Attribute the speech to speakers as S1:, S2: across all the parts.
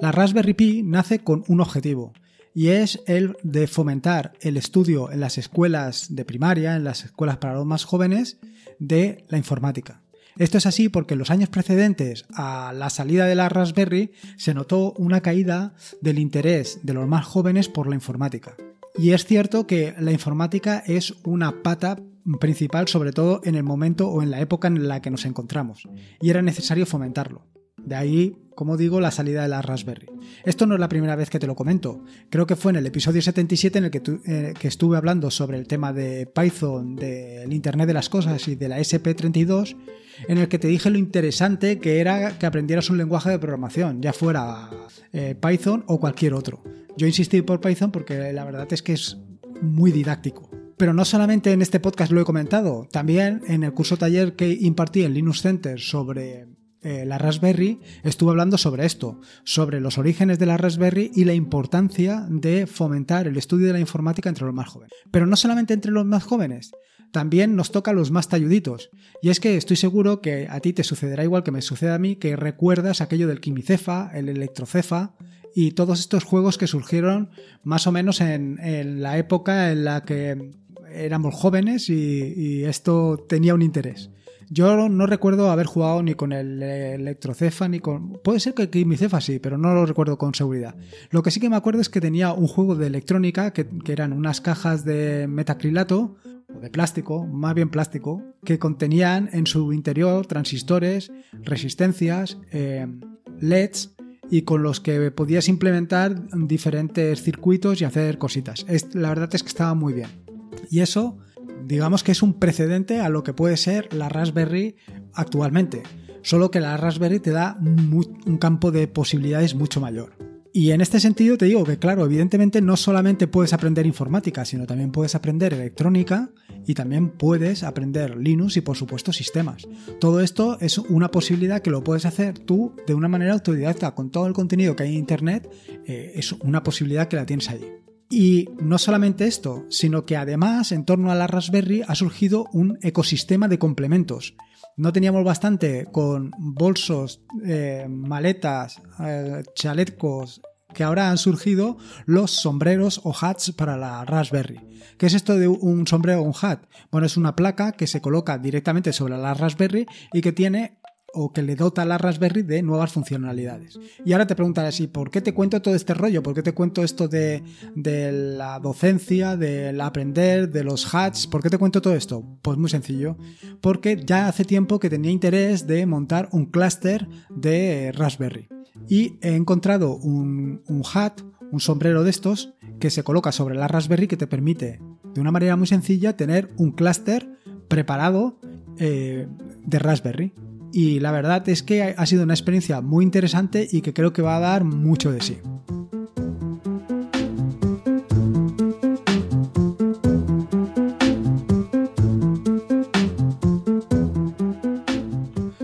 S1: La Raspberry Pi nace con un objetivo, y es el de fomentar el estudio en las escuelas de primaria, en las escuelas para los más jóvenes, de la informática. Esto es así porque en los años precedentes a la salida de la Raspberry se notó una caída del interés de los más jóvenes por la informática. Y es cierto que la informática es una pata principal sobre todo en el momento o en la época en la que nos encontramos y era necesario fomentarlo. De ahí, como digo, la salida de la Raspberry. Esto no es la primera vez que te lo comento. Creo que fue en el episodio 77 en el que, eh, que estuve hablando sobre el tema de Python, del Internet de las Cosas y de la SP32, en el que te dije lo interesante que era que aprendieras un lenguaje de programación, ya fuera eh, Python o cualquier otro. Yo insistí por Python porque la verdad es que es muy didáctico. Pero no solamente en este podcast lo he comentado, también en el curso taller que impartí en Linux Center sobre eh, la Raspberry, estuve hablando sobre esto, sobre los orígenes de la Raspberry y la importancia de fomentar el estudio de la informática entre los más jóvenes. Pero no solamente entre los más jóvenes, también nos toca a los más talluditos. Y es que estoy seguro que a ti te sucederá igual que me sucede a mí, que recuerdas aquello del quimicefa, el electrocefa y todos estos juegos que surgieron más o menos en, la época en la que éramos jóvenes y esto tenía un interés. Yo no recuerdo haber jugado ni con el Electrocefa ni con. Puede ser que Cefa sí, pero no lo recuerdo con seguridad. Lo que sí que me acuerdo es que tenía un juego de electrónica que, eran unas cajas de metacrilato o de plástico, más bien plástico, que contenían en su interior transistores, resistencias, eh, LEDs y con los que podías implementar diferentes circuitos y hacer cositas. la verdad es que estaba muy bien. Y eso digamos que es un precedente a lo que puede ser la Raspberry actualmente, solo que la Raspberry te da un campo de posibilidades mucho mayor. Y en este sentido te digo que, claro, evidentemente no solamente puedes aprender informática, sino también puedes aprender electrónica y también puedes aprender Linux y, por supuesto, sistemas. Todo esto es una posibilidad que lo puedes hacer tú de una manera autodidacta, con todo el contenido que hay en Internet, eh, es una posibilidad que la tienes allí. Y no solamente esto, sino que además en torno a la Raspberry ha surgido un ecosistema de complementos. No teníamos bastante con bolsos, eh, maletas, eh, chalecos, que ahora han surgido los sombreros o hats para la Raspberry. ¿Qué es esto de un sombrero o un hat? Bueno, es una placa que se coloca directamente sobre la Raspberry y que tiene o que le dota a la Raspberry de nuevas funcionalidades. Y ahora te preguntarás, ¿y por qué te cuento todo este rollo? ¿Por qué te cuento esto de, la docencia, del aprender, de los hats? ¿Por qué te cuento todo esto? Pues muy sencillo, porque ya hace tiempo que tenía interés de montar un clúster de Raspberry. Y he encontrado un, hat, un sombrero de estos, que se coloca sobre la Raspberry que te permite, de una manera muy sencilla, tener un clúster preparado eh, de Raspberry y la verdad es que ha sido una experiencia muy interesante y que creo que va a dar mucho de sí.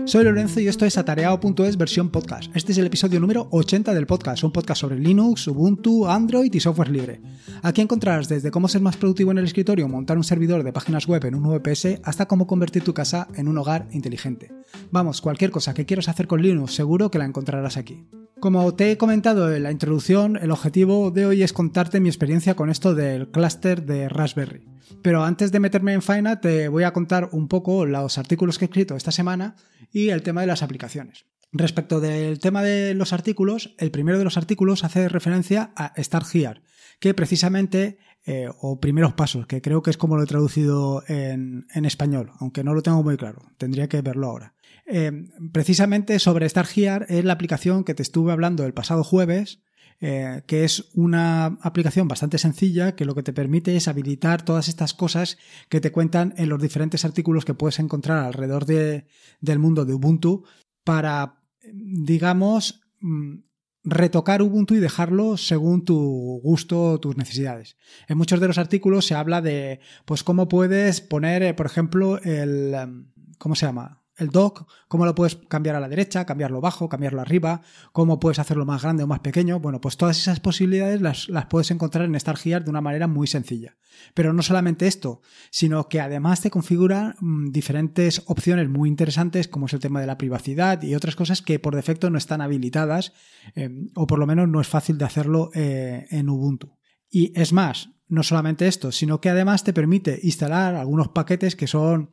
S1: Soy Lorenzo y esto es atareado.es versión podcast. Este es el episodio número 80 del podcast, un podcast sobre Linux, Ubuntu, Android y software libre. Aquí encontrarás desde cómo ser más productivo en el escritorio, montar un servidor de páginas web en un VPS, hasta cómo convertir tu casa en un hogar inteligente. Vamos, cualquier cosa que quieras hacer con Linux seguro que la encontrarás aquí. Como te he comentado en la introducción, el objetivo de hoy es contarte mi experiencia con esto del clúster de Raspberry. Pero antes de meterme en faena, te voy a contar un poco los artículos que he escrito esta semana y el tema de las aplicaciones. Respecto del tema de los artículos, el primero de los artículos hace referencia a Start Here, que precisamente, eh, o primeros pasos, que creo que es como lo he traducido en, español, aunque no lo tengo muy claro, tendría que verlo ahora. Eh, precisamente sobre Start Here es la aplicación que te estuve hablando el pasado jueves, eh, que es una aplicación bastante sencilla que lo que te permite es habilitar todas estas cosas que te cuentan en los diferentes artículos que puedes encontrar alrededor del mundo de Ubuntu para, digamos, mm, retocar Ubuntu y dejarlo según tu gusto, tus necesidades. En muchos de los artículos se habla de, pues, cómo puedes poner, eh, por ejemplo, el, ¿cómo se llama? El dock, cómo lo puedes cambiar a la derecha, cambiarlo bajo, cambiarlo arriba, cómo puedes hacerlo más grande o más pequeño. Bueno, pues todas esas posibilidades las, las puedes encontrar en StarGear de una manera muy sencilla. Pero no solamente esto, sino que además te configura mm, diferentes opciones muy interesantes, como es el tema de la privacidad y otras cosas que por defecto no están habilitadas, eh, o por lo menos no es fácil de hacerlo eh, en Ubuntu. Y es más, no solamente esto, sino que además te permite instalar algunos paquetes que son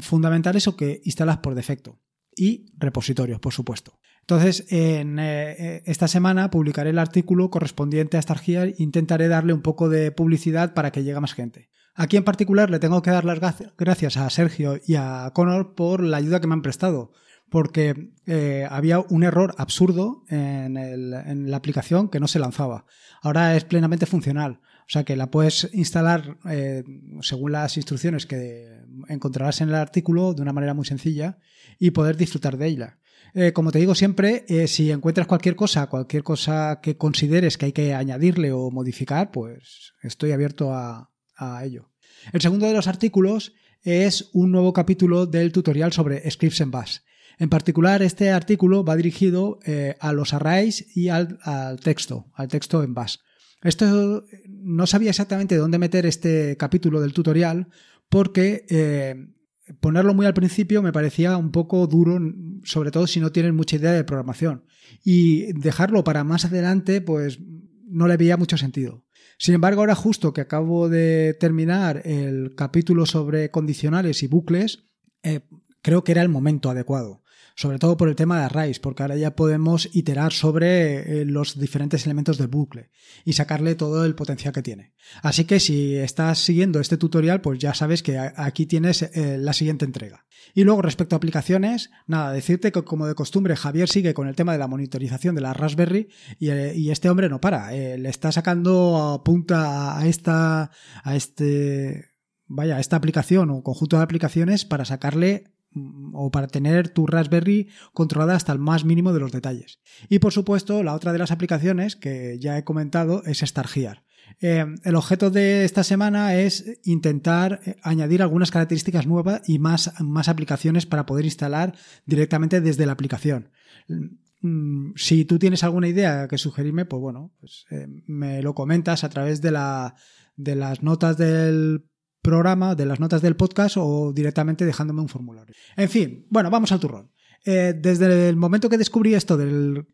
S1: fundamentales o que instalas por defecto. Y repositorios, por supuesto. Entonces, en eh, eh, esta semana publicaré el artículo correspondiente a StarGear e intentaré darle un poco de publicidad para que llegue más gente. Aquí en particular le tengo que dar las gracias a Sergio y a Connor por la ayuda que me han prestado, porque eh, había un error absurdo en, la aplicación que no se lanzaba. Ahora es plenamente funcional. O sea que la puedes instalar eh, según las instrucciones que encontrarás en el artículo de una manera muy sencilla y poder disfrutar de ella. Eh, como te digo siempre, eh, si encuentras cualquier cosa, cualquier cosa que consideres que hay que añadirle o modificar, pues estoy abierto a, ello. El segundo de los artículos es un nuevo capítulo del tutorial sobre scripts en Bash. En particular, este artículo va dirigido a los arrays y al, texto, al texto en Bash. Esto no sabía exactamente dónde meter este capítulo del tutorial porque eh, ponerlo muy al principio me parecía un poco duro, sobre todo si no tienes mucha idea de programación. Y dejarlo para más adelante, pues no le veía mucho sentido. Sin embargo, ahora justo que acabo de terminar el capítulo sobre condicionales y bucles, eh, creo que era el momento adecuado sobre todo por el tema de arrays, porque ahora ya podemos iterar sobre eh, los diferentes elementos del bucle y sacarle todo el potencial que tiene. Así que si estás siguiendo este tutorial, pues ya sabes que aquí tienes eh, la siguiente entrega. Y luego respecto a aplicaciones, nada, decirte que como de costumbre Javier sigue con el tema de la monitorización de la Raspberry y, eh, este hombre no para, le está sacando punta a esta, a este, vaya, a esta aplicación o conjunto de aplicaciones para sacarle o para tener tu Raspberry controlada hasta el más mínimo de los detalles. Y por supuesto, la otra de las aplicaciones que ya he comentado es StarGear. Eh, el objeto de esta semana es intentar eh, añadir algunas características nuevas y más, más aplicaciones para poder instalar directamente desde la aplicación. Mm, si tú tienes alguna idea que sugerirme, pues bueno, pues, eh, me lo comentas a través de, la, de las notas del programa, de las notas del podcast o directamente dejándome un formulario. En fin, bueno, vamos al turrón. Eh, desde el momento que descubrí esto del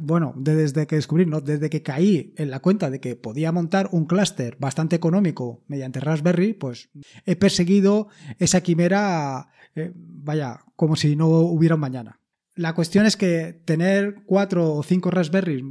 S1: bueno, desde que descubrí, no, desde que caí en la cuenta de que podía montar un clúster bastante económico mediante Raspberry, pues he perseguido esa quimera, eh, vaya, como si no hubiera un mañana. La cuestión es que tener cuatro o cinco Raspberries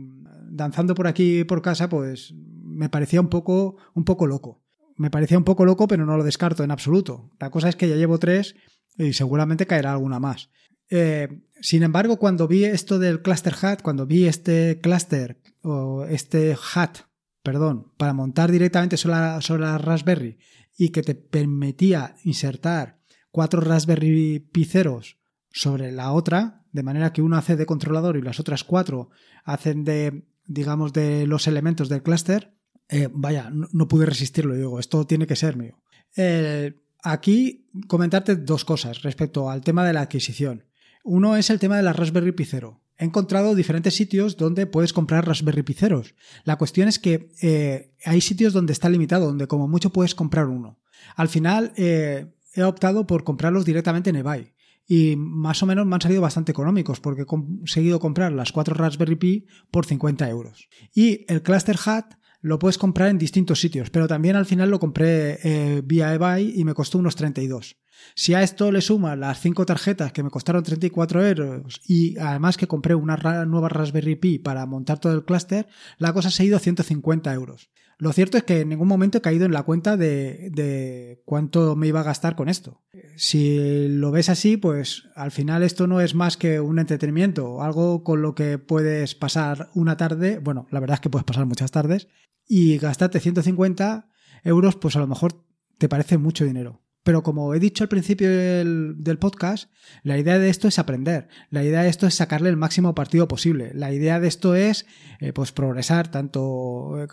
S1: danzando por aquí por casa, pues me parecía un poco, un poco loco me parecía un poco loco, pero no lo descarto en absoluto. La cosa es que ya llevo tres y seguramente caerá alguna más. Eh, sin embargo, cuando vi esto del cluster hat, cuando vi este cluster o este hat, perdón, para montar directamente sobre la, Raspberry y que te permitía insertar cuatro Raspberry Pi ceros sobre la otra, de manera que uno hace de controlador y las otras cuatro hacen de, digamos, de los elementos del cluster, eh, vaya, no, pude resistirlo. Digo, esto tiene que ser mío. Eh, aquí comentarte dos cosas respecto al tema de la adquisición. Uno es el tema de la Raspberry Pi Zero. He encontrado diferentes sitios donde puedes comprar Raspberry Pi Zeros. La cuestión es que eh, hay sitios donde está limitado, donde como mucho puedes comprar uno. Al final he optado por comprarlos directamente en eBay y más o menos me han salido bastante económicos porque he conseguido comprar las cuatro Raspberry Pi por 50 euros. Y el Cluster Hat lo puedes comprar en distintos sitios, pero también al final lo compré eh, vía eBay y me costó unos 32. Si a esto le sumas las cinco tarjetas que me costaron 34 euros y además que compré una nueva Raspberry Pi para montar todo el clúster, la cosa se ha ido a 150 euros. Lo cierto es que en ningún momento he caído en la cuenta de, de, cuánto me iba a gastar con esto. Si lo ves así, pues al final esto no es más que un entretenimiento, algo con lo que puedes pasar una tarde, bueno, la verdad es que puedes pasar muchas tardes, y gastarte 150 euros, pues a lo mejor te parece mucho dinero. Pero como he dicho al principio del, podcast, la idea de esto es aprender. La idea de esto es sacarle el máximo partido posible. La idea de esto es eh, pues progresar tanto eh,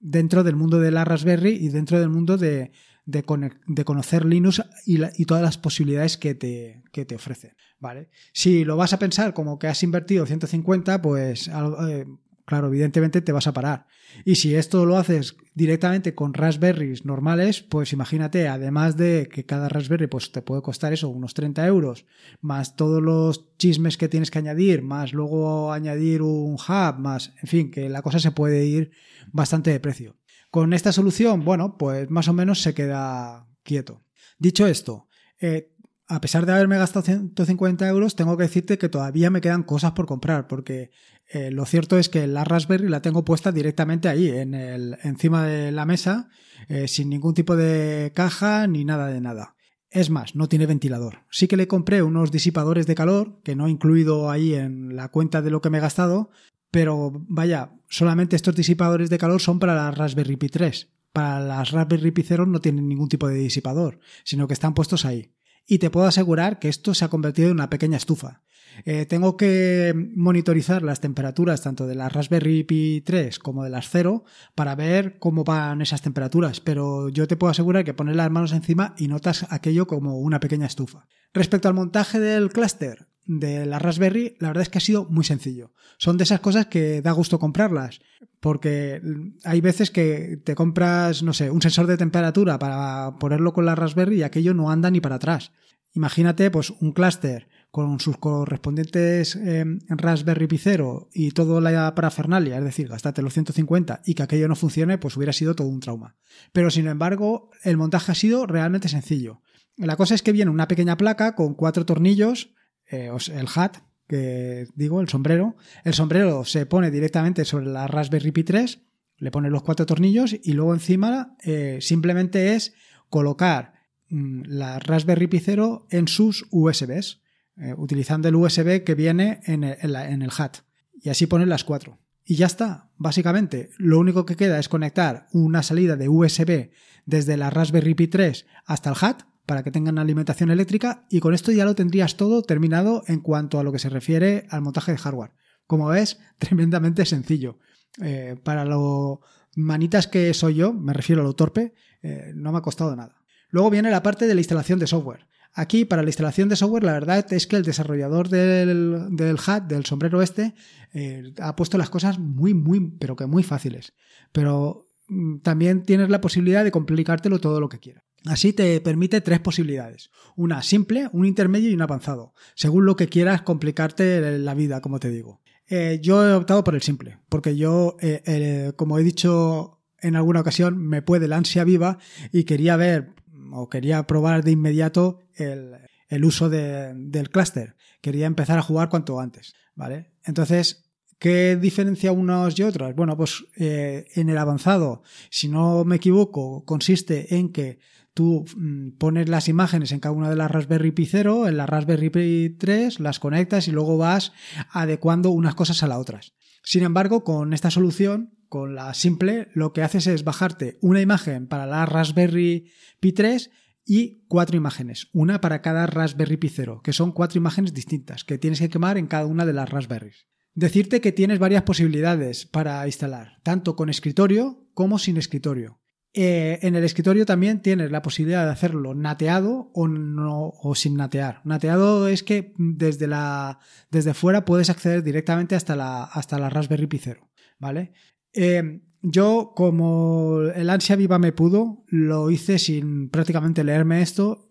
S1: dentro del mundo de la Raspberry y dentro del mundo de, de, conocer Linux y, todas las posibilidades que te, que te ofrece. ¿vale? Si lo vas a pensar como que has invertido 150, pues eh, claro, evidentemente te vas a parar. Y si esto lo haces directamente con Raspberries normales, pues imagínate, además de que cada Raspberry pues te puede costar eso, unos 30 euros, más todos los chismes que tienes que añadir, más luego añadir un hub, más, en fin, que la cosa se puede ir bastante de precio. Con esta solución, bueno, pues más o menos se queda quieto. Dicho esto, eh, a pesar de haberme gastado 150 euros, tengo que decirte que todavía me quedan cosas por comprar, porque eh, lo cierto es que la Raspberry la tengo puesta directamente ahí, en el, encima de la mesa, eh, sin ningún tipo de caja ni nada de nada. Es más, no tiene ventilador. Sí que le compré unos disipadores de calor, que no he incluido ahí en la cuenta de lo que me he gastado, pero vaya, solamente estos disipadores de calor son para la Raspberry Pi 3. Para las Raspberry Pi 0 no tienen ningún tipo de disipador, sino que están puestos ahí y te puedo asegurar que esto se ha convertido en una pequeña estufa. Eh, tengo que monitorizar las temperaturas tanto de la Raspberry Pi 3 como de las 0 para ver cómo van esas temperaturas, pero yo te puedo asegurar que pones las manos encima y notas aquello como una pequeña estufa. Respecto al montaje del clúster de la Raspberry, la verdad es que ha sido muy sencillo. Son de esas cosas que da gusto comprarlas, porque hay veces que te compras, no sé, un sensor de temperatura para ponerlo con la Raspberry y aquello no anda ni para atrás. Imagínate, pues, un clúster con sus correspondientes eh, Raspberry Pi 0 y toda la parafernalia, es decir, gastate los 150 y que aquello no funcione, pues hubiera sido todo un trauma. Pero sin embargo, el montaje ha sido realmente sencillo. La cosa es que viene una pequeña placa con cuatro tornillos eh, el hat, que digo, el sombrero. El sombrero se pone directamente sobre la Raspberry Pi 3, le pone los cuatro tornillos y luego encima eh, simplemente es colocar mm, la Raspberry Pi 0 en sus USBs, eh, utilizando el USB que viene en el, en el hat. Y así ponen las cuatro. Y ya está, básicamente. Lo único que queda es conectar una salida de USB desde la Raspberry Pi 3 hasta el hat para que tengan alimentación eléctrica y con esto ya lo tendrías todo terminado en cuanto a lo que se refiere al montaje de hardware. Como ves, tremendamente sencillo. Eh, para lo manitas que soy yo, me refiero a lo torpe, eh, no me ha costado nada. Luego viene la parte de la instalación de software. Aquí, para la instalación de software, la verdad es que el desarrollador del, del hat, del sombrero este, eh, ha puesto las cosas muy, muy, pero que muy fáciles. Pero mm, también tienes la posibilidad de complicártelo todo lo que quieras. Así te permite tres posibilidades. Una simple, un intermedio y un avanzado, según lo que quieras complicarte la vida, como te digo. Eh, yo he optado por el simple, porque yo, eh, eh, como he dicho en alguna ocasión, me puede la ansia viva y quería ver o quería probar de inmediato el, uso del clúster. Quería empezar a jugar cuanto antes, ¿vale? Entonces, ¿Qué diferencia unos y otros? Bueno, pues en el avanzado, si no me equivoco, consiste en que Tú mm, pones las imágenes en cada una de las Raspberry Pi 0, en la Raspberry Pi 3, las conectas y luego vas adecuando unas cosas a las otras. Sin embargo, con esta solución, con la simple, lo que haces es bajarte una imagen para la Raspberry Pi 3 y cuatro imágenes, una para cada Raspberry Pi 0, que son cuatro imágenes distintas que tienes que quemar en cada una de las Raspberries. Decirte que tienes varias posibilidades para instalar, tanto con escritorio como sin escritorio. Eh, en el escritorio también tienes la posibilidad de hacerlo nateado o, no, o sin natear. Nateado es que desde, la, desde fuera puedes acceder directamente hasta la, hasta la Raspberry Pi 0. ¿vale? Eh, yo, como el ansia viva me pudo, lo hice sin prácticamente leerme esto.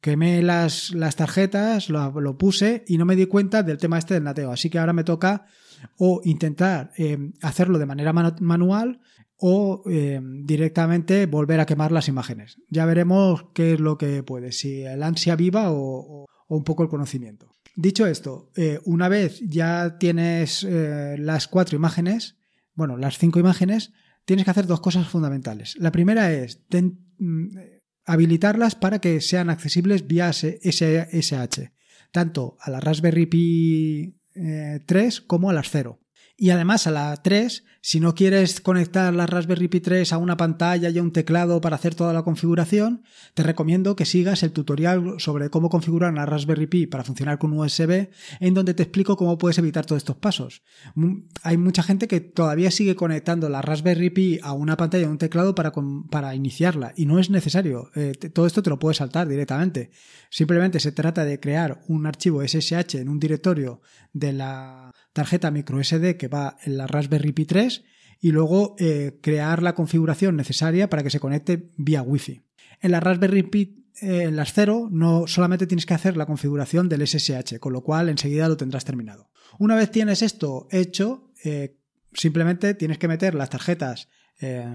S1: Quemé las, las tarjetas, lo, puse y no me di cuenta del tema este del nateo. Así que ahora me toca o intentar eh, hacerlo de manera manual o eh, directamente volver a quemar las imágenes. Ya veremos qué es lo que puede, si el ansia viva o, un poco el conocimiento. Dicho esto, eh, una vez ya tienes las cuatro imágenes, bueno, las cinco imágenes, tienes que hacer dos cosas fundamentales. La primera es mm, habilitarlas para que sean accesibles vía SSH, tanto a la Raspberry Pi 3 como a las 0. Y además a la 3 Si no quieres conectar la Raspberry Pi 3 a una pantalla y a un teclado para hacer toda la configuración, te recomiendo que sigas el tutorial sobre cómo configurar una Raspberry Pi para funcionar con USB, en donde te explico cómo puedes evitar todos estos pasos. Hay mucha gente que todavía sigue conectando la Raspberry Pi a una pantalla y a un teclado para, para iniciarla, y no es necesario. Eh, todo esto te lo puedes saltar directamente. Simplemente se trata de crear un archivo SSH en un directorio de la tarjeta microSD que va en la Raspberry Pi 3 y luego eh, crear la configuración necesaria para que se conecte vía Wi-Fi. En la Raspberry Pi eh, en las 0 no solamente tienes que hacer la configuración del SSH, con lo cual enseguida lo tendrás terminado. Una vez tienes esto hecho, eh, simplemente tienes que meter las tarjetas,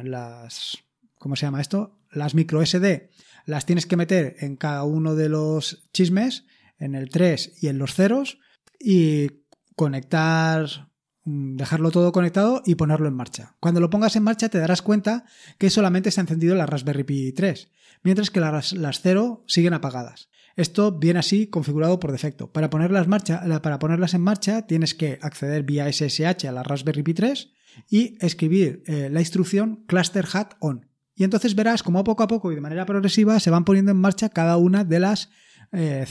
S1: las ¿cómo se llama esto? Las micro SD, las tienes que meter en cada uno de los chismes, en el 3 y en los ceros, y conectar, dejarlo todo conectado y ponerlo en marcha. Cuando lo pongas en marcha te darás cuenta que solamente se ha encendido la Raspberry Pi 3, mientras que las, las 0 siguen apagadas. Esto viene así configurado por defecto. Para ponerlas, marcha, para ponerlas en marcha tienes que acceder vía SSH a la Raspberry Pi 3 y escribir eh, la instrucción cluster hat on. Y entonces verás cómo poco a poco y de manera progresiva se van poniendo en marcha cada una de las 0. Eh,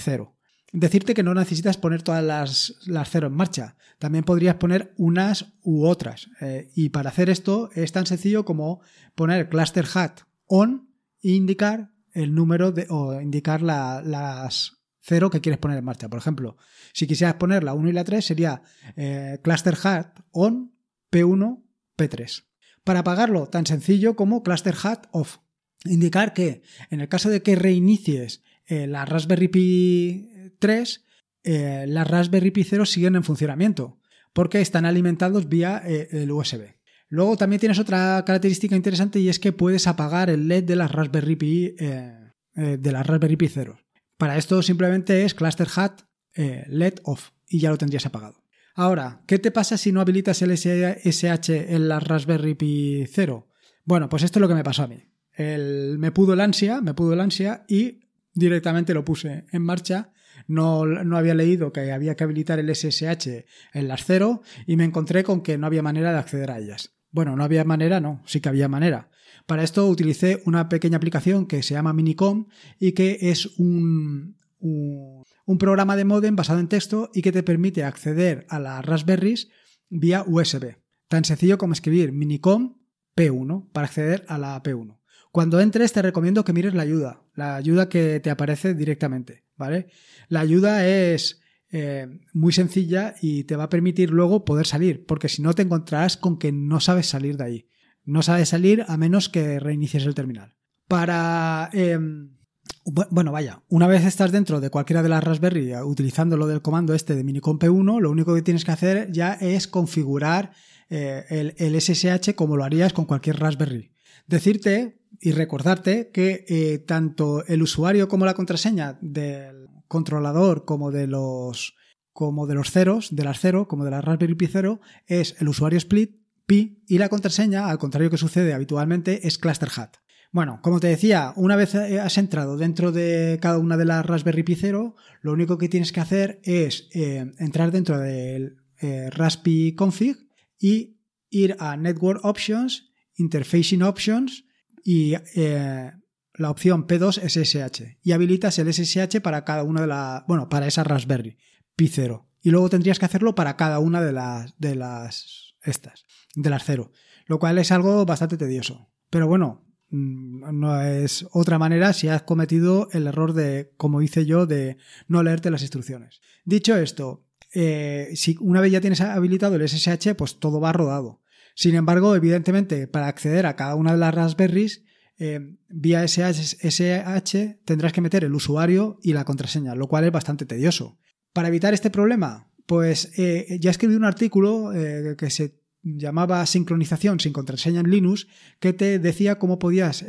S1: decirte que no necesitas poner todas las, cero en marcha. También podrías poner unas u otras. Eh, y para hacer esto es tan sencillo como poner cluster hat on e indicar el número de, o indicar las cero que quieres poner en marcha. Por ejemplo, si quisieras poner la 1 y la 3 sería eh, cluster hat on P1 P3. Para apagarlo, tan sencillo como cluster hat off. Indicar que en el caso de que reinicies eh, la Raspberry Pi 3, eh, las Raspberry Pi 0 siguen en funcionamiento porque están alimentados vía eh, el USB. Luego también tienes otra característica interesante y es que puedes apagar el LED de las Raspberry Pi, de las Raspberry Pi 0. Para esto simplemente es cluster hat LED off y ya lo tendrías apagado. Ahora, ¿qué te pasa si no habilitas el SSH en la Raspberry Pi 0? Bueno, pues esto es lo que me pasó a mí. me pudo el ansia, me pudo el ansia y directamente lo puse en marcha. No, no, había leído que había que habilitar el SSH en las cero y me encontré con que no había manera de acceder a ellas. Bueno, no había manera, no, sí que había manera. Para esto utilicé una pequeña aplicación que se llama Minicom y que es un, un, programa de modem basado en texto y que te permite acceder a las Raspberries vía USB. Tan sencillo como escribir Minicom P1 para acceder a la P1. Cuando entres te recomiendo que mires la ayuda, la ayuda que te aparece directamente, ¿vale? La ayuda es eh, muy sencilla y te va a permitir luego poder salir, porque si no te encontrarás con que no sabes salir de ahí. No sabes salir a menos que reinicies el terminal. Para... Em, bueno, vaya, una vez estás dentro de cualquiera de las Raspberry eh, utilizando lo del comando este de Minicomp 1, lo único que tienes que hacer ya es configurar eh, el SSH como lo harías con cualquier Raspberry. Decirte y recordarte que eh, tanto el usuario como la contraseña del controlador como de los como de los ceros, de las cero, como de la Raspberry Pi 0, es el usuario split pi y la contraseña, al contrario que sucede habitualmente, es cluster hat. Bueno, como te decía, una vez eh, has entrado dentro de cada una de las Raspberry Pi 0, lo único que tienes que hacer es eh, entrar dentro del Raspi config y ir a Network Options, Interfacing Options y eh, la opción P2 SSH y habilitas el SSH para cada una de las, bueno, para esa Raspberry Pi 0 y luego tendrías que hacerlo para cada una de las de las estas, de las 0, lo cual es algo bastante tedioso. Pero bueno, mm, no es otra manera si has cometido el error de, como hice yo, de no leerte las instrucciones. Dicho esto, eh, si una vez ya tienes habilitado el SSH, pues todo va rodado. Sin embargo, evidentemente, para acceder a cada una de las Raspberries, eh, vía SSH tendrás que meter el usuario y la contraseña, lo cual es bastante tedioso. Para evitar este problema, pues eh, ya escribí un artículo eh, que se llamaba Sincronización sin contraseña en Linux, que te decía cómo podías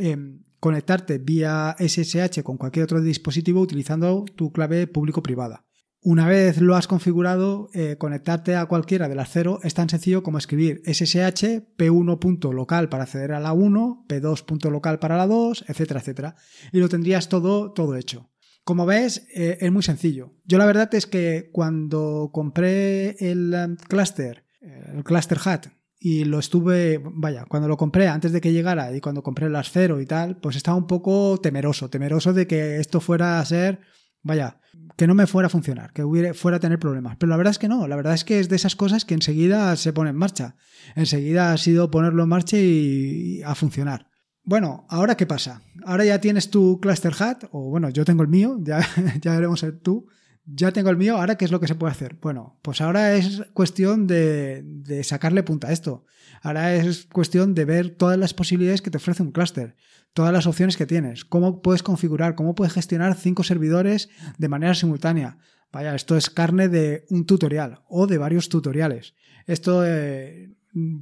S1: conectarte vía SSH con cualquier otro dispositivo utilizando tu clave público-privada. Una vez lo has configurado, eh, conectarte a cualquiera de las cero es tan sencillo como escribir ssh p1.local para acceder a la 1, p2.local para la 2, etcétera, etcétera. Y lo tendrías todo, todo hecho. Como ves, eh, es muy sencillo. Yo la verdad es que cuando compré el um, cluster, el cluster hat, y lo estuve, vaya, cuando lo compré antes de que llegara y cuando compré el Ascero y tal, pues estaba un poco temeroso, temeroso de que esto fuera a ser, vaya, que no me fuera a funcionar, que hubiera, fuera a tener problemas. Pero la verdad es que no, la verdad es que es de esas cosas que enseguida se pone en marcha. Enseguida ha sido ponerlo en marcha y, a funcionar. Bueno, ahora qué pasa? Ahora ya tienes tu cluster hat, o bueno, yo tengo el mío, ya, ya veremos el tú. Ya tengo el mío, ahora qué es lo que se puede hacer. Bueno, pues ahora es cuestión de, de sacarle punta a esto. Ahora es cuestión de ver todas las posibilidades que te ofrece un clúster todas las opciones que tienes, cómo puedes configurar, cómo puedes gestionar cinco servidores de manera simultánea. Vaya, esto es carne de un tutorial o de varios tutoriales. Esto eh,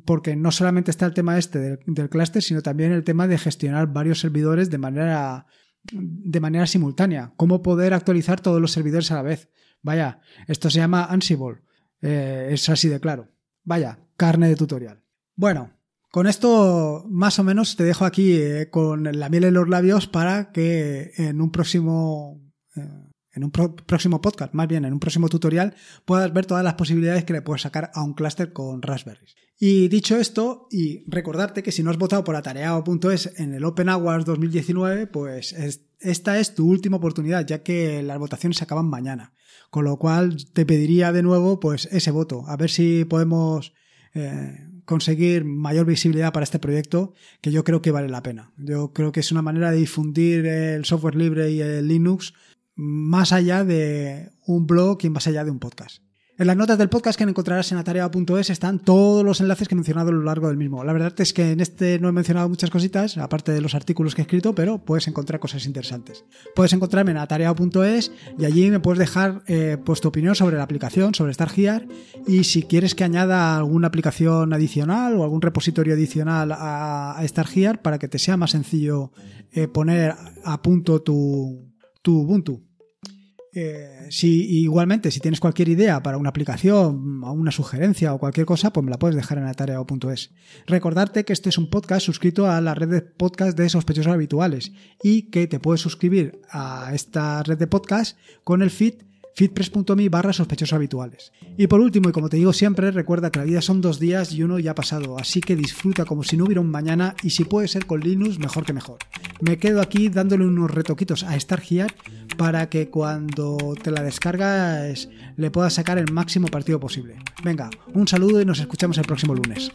S1: porque no solamente está el tema este del, clúster, sino también el tema de gestionar varios servidores de manera, de manera simultánea. Cómo poder actualizar todos los servidores a la vez. Vaya, esto se llama Ansible. Eh, es así de claro. Vaya, carne de tutorial. Bueno, con esto, más o menos, te dejo aquí eh, con la miel en los labios para que en un próximo, eh, en un próximo podcast, más bien en un próximo tutorial, puedas ver todas las posibilidades que le puedes sacar a un clúster con Raspberry. Y dicho esto, y recordarte que si no has votado por atareado.es en el Open Hours 2019, pues esta es tu última oportunidad, ya que las votaciones se acaban mañana. Con lo cual te pediría de nuevo, pues ese voto, a ver si podemos eh, conseguir mayor visibilidad para este proyecto que yo creo que vale la pena. Yo creo que es una manera de difundir el software libre y el Linux más allá de un blog y más allá de un podcast. En las notas del podcast que encontrarás en atareado.es están todos los enlaces que he mencionado a lo largo del mismo. La verdad es que en este no he mencionado muchas cositas, aparte de los artículos que he escrito, pero puedes encontrar cosas interesantes. Puedes encontrarme en atareado.es y allí me puedes dejar eh, pues, tu opinión sobre la aplicación, sobre StarGear y si quieres que añada alguna aplicación adicional o algún repositorio adicional a, a StarGear para que te sea más sencillo eh, poner a punto tu, tu Ubuntu. Eh, si igualmente, si tienes cualquier idea para una aplicación, una sugerencia o cualquier cosa, pues me la puedes dejar en atareado.es. Recordarte que este es un podcast suscrito a la red de podcast de sospechosos habituales y que te puedes suscribir a esta red de podcast con el feed feedpress.me barra sospechosos habituales. Y por último, y como te digo siempre, recuerda que la vida son dos días y uno ya ha pasado, así que disfruta como si no hubiera un mañana y si puede ser con Linux, mejor que mejor. Me quedo aquí dándole unos retoquitos a StarGear para que cuando te la descargas le puedas sacar el máximo partido posible. Venga, un saludo y nos escuchamos el próximo lunes.